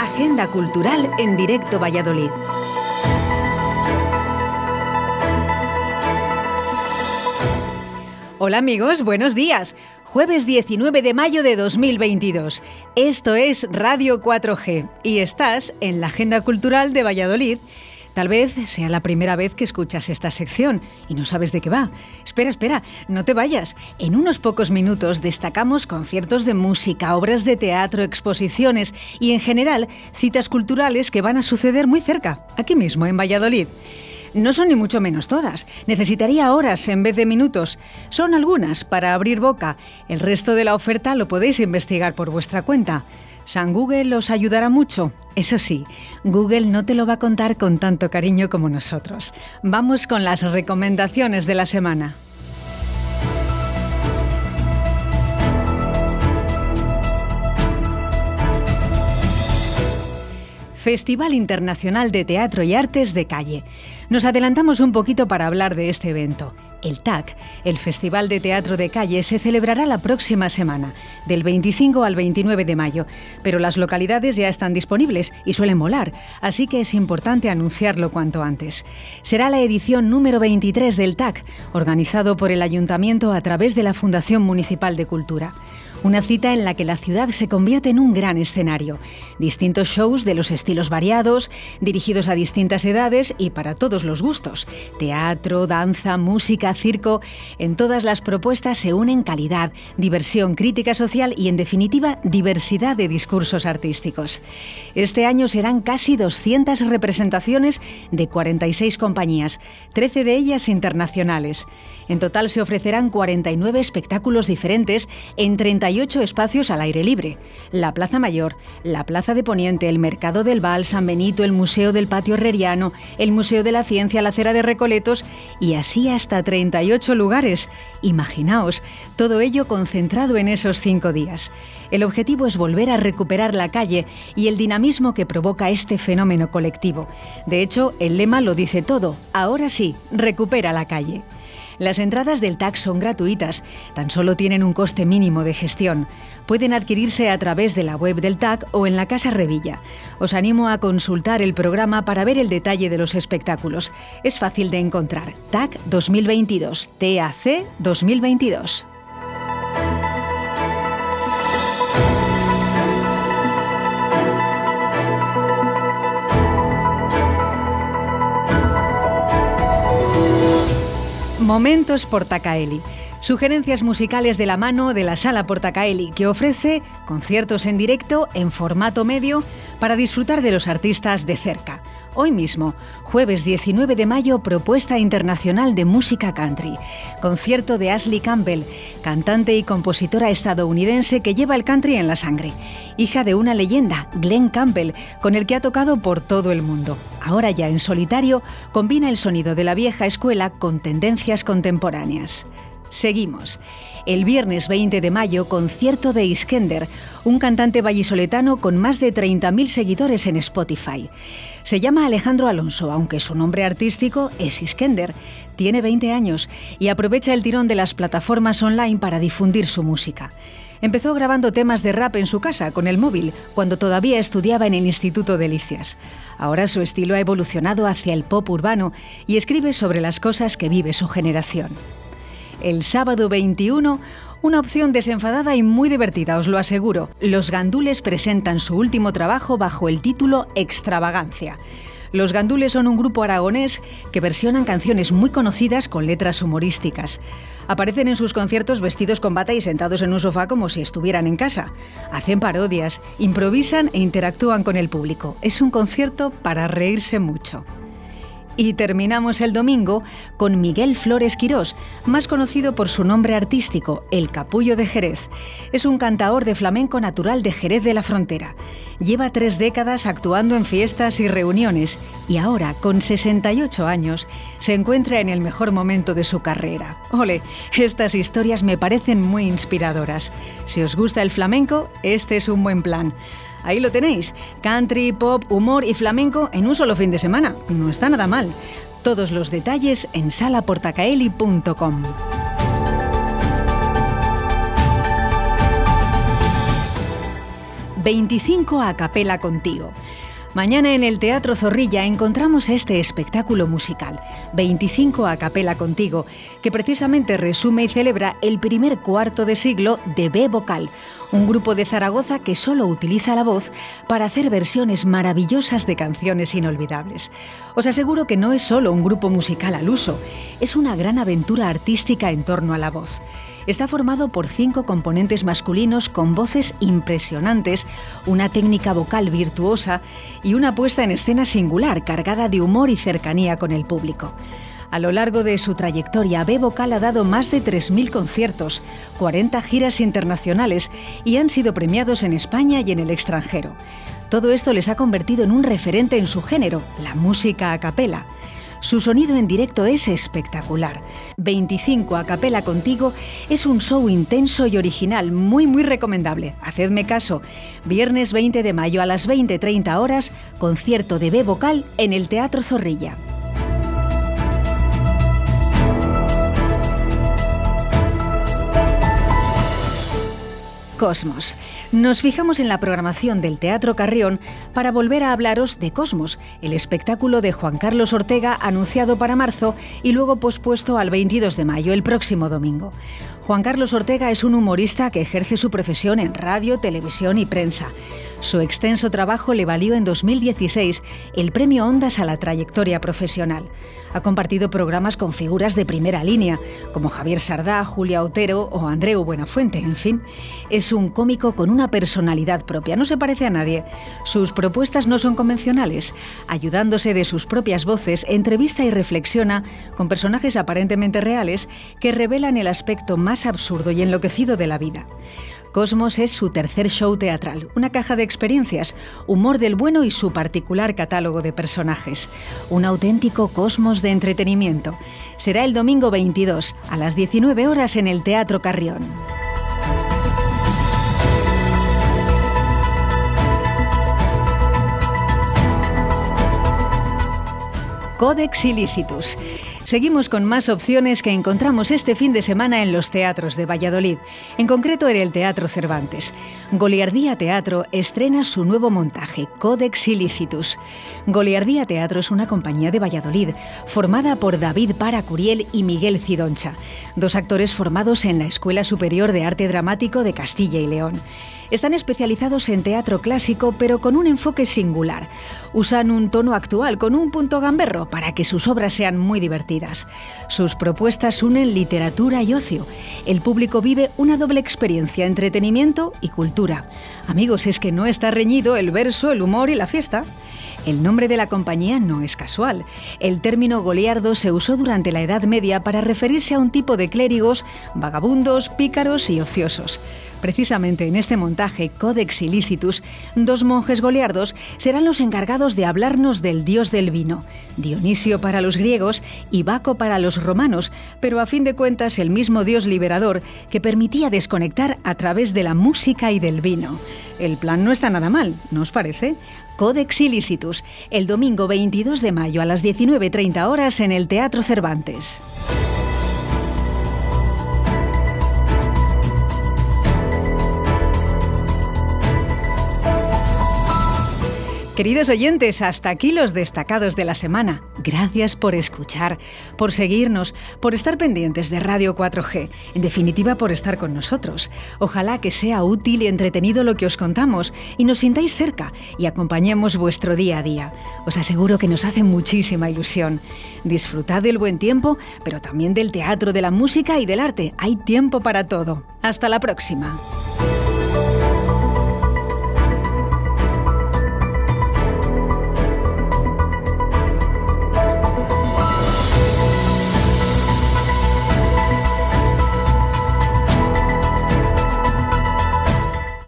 Agenda Cultural en directo Valladolid. Hola amigos, buenos días. Jueves 19 de mayo de 2022. Esto es Radio 4G y estás en la Agenda Cultural de Valladolid. Tal vez sea la primera vez que escuchas esta sección y no sabes de qué va. Espera, espera, no te vayas. En unos pocos minutos destacamos conciertos de música, obras de teatro, exposiciones y en general citas culturales que van a suceder muy cerca, aquí mismo en Valladolid. No son ni mucho menos todas. Necesitaría horas en vez de minutos. Son algunas para abrir boca. El resto de la oferta lo podéis investigar por vuestra cuenta. San Google os ayudará mucho. Eso sí, Google no te lo va a contar con tanto cariño como nosotros. Vamos con las recomendaciones de la semana. Festival Internacional de Teatro y Artes de Calle. Nos adelantamos un poquito para hablar de este evento. El TAC, el Festival de Teatro de Calle, se celebrará la próxima semana, del 25 al 29 de mayo, pero las localidades ya están disponibles y suelen molar, así que es importante anunciarlo cuanto antes. Será la edición número 23 del TAC, organizado por el Ayuntamiento a través de la Fundación Municipal de Cultura. Una cita en la que la ciudad se convierte en un gran escenario. Distintos shows de los estilos variados, dirigidos a distintas edades y para todos los gustos. Teatro, danza, música, circo. En todas las propuestas se unen calidad, diversión, crítica social y, en definitiva, diversidad de discursos artísticos. Este año serán casi 200 representaciones de 46 compañías, 13 de ellas internacionales. En total se ofrecerán 49 espectáculos diferentes en 38 espacios al aire libre. La Plaza Mayor, la Plaza de Poniente, el Mercado del Val, San Benito, el Museo del Patio Herreriano, el Museo de la Ciencia, la Cera de Recoletos y así hasta 38 lugares. Imaginaos, todo ello concentrado en esos cinco días. El objetivo es volver a recuperar la calle y el dinamismo que provoca este fenómeno colectivo. De hecho, el lema lo dice todo. Ahora sí, recupera la calle. Las entradas del TAC son gratuitas, tan solo tienen un coste mínimo de gestión. Pueden adquirirse a través de la web del TAC o en la Casa Revilla. Os animo a consultar el programa para ver el detalle de los espectáculos. Es fácil de encontrar. TAC 2022. TAC 2022. Momentos Portacaeli. Sugerencias musicales de la mano de la Sala Portacaeli, que ofrece conciertos en directo en formato medio para disfrutar de los artistas de cerca. Hoy mismo, jueves 19 de mayo, propuesta internacional de música country. Concierto de Ashley Campbell, cantante y compositora estadounidense que lleva el country en la sangre. Hija de una leyenda, Glenn Campbell, con el que ha tocado por todo el mundo. Ahora ya en solitario, combina el sonido de la vieja escuela con tendencias contemporáneas. Seguimos. El viernes 20 de mayo, concierto de Iskender, un cantante vallisoletano con más de 30.000 seguidores en Spotify. Se llama Alejandro Alonso, aunque su nombre artístico es Iskender. Tiene 20 años y aprovecha el tirón de las plataformas online para difundir su música. Empezó grabando temas de rap en su casa con el móvil, cuando todavía estudiaba en el Instituto Delicias. Ahora su estilo ha evolucionado hacia el pop urbano y escribe sobre las cosas que vive su generación. El sábado 21, una opción desenfadada y muy divertida, os lo aseguro. Los gandules presentan su último trabajo bajo el título Extravagancia. Los gandules son un grupo aragonés que versionan canciones muy conocidas con letras humorísticas. Aparecen en sus conciertos vestidos con bata y sentados en un sofá como si estuvieran en casa. Hacen parodias, improvisan e interactúan con el público. Es un concierto para reírse mucho. Y terminamos el domingo con Miguel Flores Quirós, más conocido por su nombre artístico, El Capullo de Jerez. Es un cantaor de flamenco natural de Jerez de la Frontera. Lleva tres décadas actuando en fiestas y reuniones y ahora, con 68 años, se encuentra en el mejor momento de su carrera. Ole, estas historias me parecen muy inspiradoras. Si os gusta el flamenco, este es un buen plan. Ahí lo tenéis, country, pop, humor y flamenco en un solo fin de semana. No está nada mal. Todos los detalles en salaportacaeli.com. 25 a capela contigo. Mañana en el Teatro Zorrilla encontramos este espectáculo musical, 25 a capela contigo, que precisamente resume y celebra el primer cuarto de siglo de B Vocal, un grupo de Zaragoza que solo utiliza la voz para hacer versiones maravillosas de canciones inolvidables. Os aseguro que no es solo un grupo musical al uso, es una gran aventura artística en torno a la voz está formado por cinco componentes masculinos con voces impresionantes, una técnica vocal virtuosa y una puesta en escena singular, cargada de humor y cercanía con el público. A lo largo de su trayectoria, B Vocal ha dado más de 3.000 conciertos, 40 giras internacionales y han sido premiados en España y en el extranjero. Todo esto les ha convertido en un referente en su género, la música a capela. Su sonido en directo es espectacular. 25 a capela contigo es un show intenso y original, muy muy recomendable. Hacedme caso. Viernes 20 de mayo a las 20:30 horas, concierto de B vocal en el Teatro Zorrilla. Cosmos. Nos fijamos en la programación del Teatro Carrión para volver a hablaros de Cosmos, el espectáculo de Juan Carlos Ortega anunciado para marzo y luego pospuesto al 22 de mayo, el próximo domingo. Juan Carlos Ortega es un humorista que ejerce su profesión en radio, televisión y prensa. Su extenso trabajo le valió en 2016 el premio Ondas a la trayectoria profesional. Ha compartido programas con figuras de primera línea, como Javier Sardá, Julia Otero o Andreu Buenafuente, en fin. Es un cómico con una personalidad propia, no se parece a nadie. Sus propuestas no son convencionales. Ayudándose de sus propias voces, entrevista y reflexiona con personajes aparentemente reales que revelan el aspecto más absurdo y enloquecido de la vida. Cosmos es su tercer show teatral, una caja de experiencias, humor del bueno y su particular catálogo de personajes. Un auténtico cosmos de entretenimiento. Será el domingo 22 a las 19 horas en el Teatro Carrión. Codex Ilícitus. Seguimos con más opciones que encontramos este fin de semana en los teatros de Valladolid, en concreto en el Teatro Cervantes. Goliardía Teatro estrena su nuevo montaje, Codex Ilícitus. Goliardía Teatro es una compañía de Valladolid, formada por David Paracuriel y Miguel Cidoncha, dos actores formados en la Escuela Superior de Arte Dramático de Castilla y León. Están especializados en teatro clásico, pero con un enfoque singular. Usan un tono actual con un punto gamberro para que sus obras sean muy divertidas. Sus propuestas unen literatura y ocio. El público vive una doble experiencia, entretenimiento y cultura. Amigos, es que no está reñido el verso, el humor y la fiesta. El nombre de la compañía no es casual. El término goliardo se usó durante la Edad Media para referirse a un tipo de clérigos vagabundos, pícaros y ociosos. Precisamente en este montaje Codex Ilícitus, dos monjes goliardos serán los encargados de hablarnos del dios del vino, Dionisio para los griegos y Baco para los romanos, pero a fin de cuentas el mismo dios liberador que permitía desconectar a través de la música y del vino. El plan no está nada mal, ¿no os parece? Codex Ilícitus, el domingo 22 de mayo a las 19.30 horas en el Teatro Cervantes. Queridos oyentes, hasta aquí los destacados de la semana. Gracias por escuchar, por seguirnos, por estar pendientes de Radio 4G, en definitiva por estar con nosotros. Ojalá que sea útil y entretenido lo que os contamos y nos sintáis cerca y acompañemos vuestro día a día. Os aseguro que nos hace muchísima ilusión. Disfrutad del buen tiempo, pero también del teatro, de la música y del arte. Hay tiempo para todo. Hasta la próxima.